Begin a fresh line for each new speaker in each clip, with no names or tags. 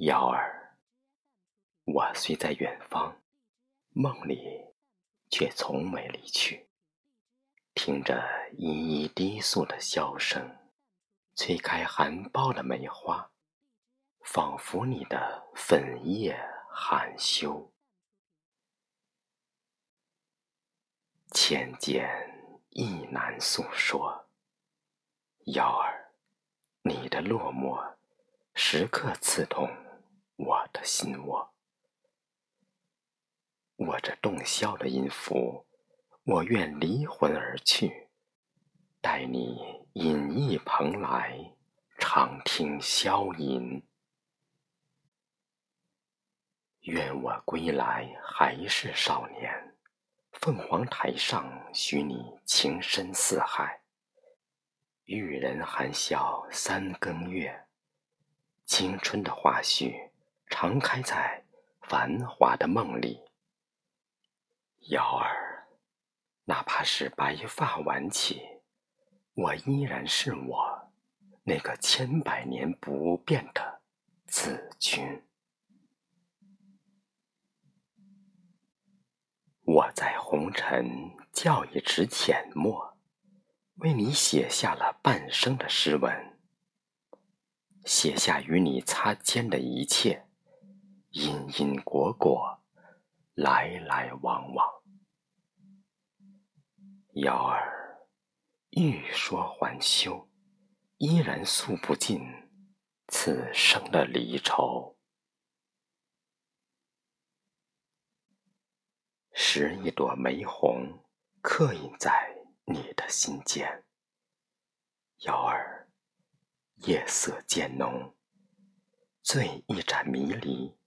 瑶儿，我虽在远方，梦里却从没离去。听着依依低诉的箫声，吹开含苞的梅花，仿佛你的粉叶含羞。千件意难诉说，瑶儿，你的落寞，时刻刺痛我的心窝。握着洞箫的音符。我愿离魂而去，待你隐逸蓬莱，长听箫吟。愿我归来还是少年，凤凰台上许你情深似海。玉人含笑三更月，青春的花絮常开在繁华的梦里。瑶儿。哪怕是白发晚起，我依然是我，那个千百年不变的子君。我在红尘叫一池浅墨，为你写下了半生的诗文，写下与你擦肩的一切，因因果果，来来往往。幺儿，欲说还休，依然诉不尽此生的离愁。拾一朵玫红，刻印在你的心间。幺儿，夜色渐浓，醉一盏迷离，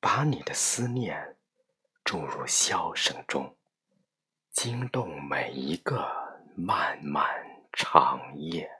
把你的思念注入箫声中。惊动每一个漫漫长夜。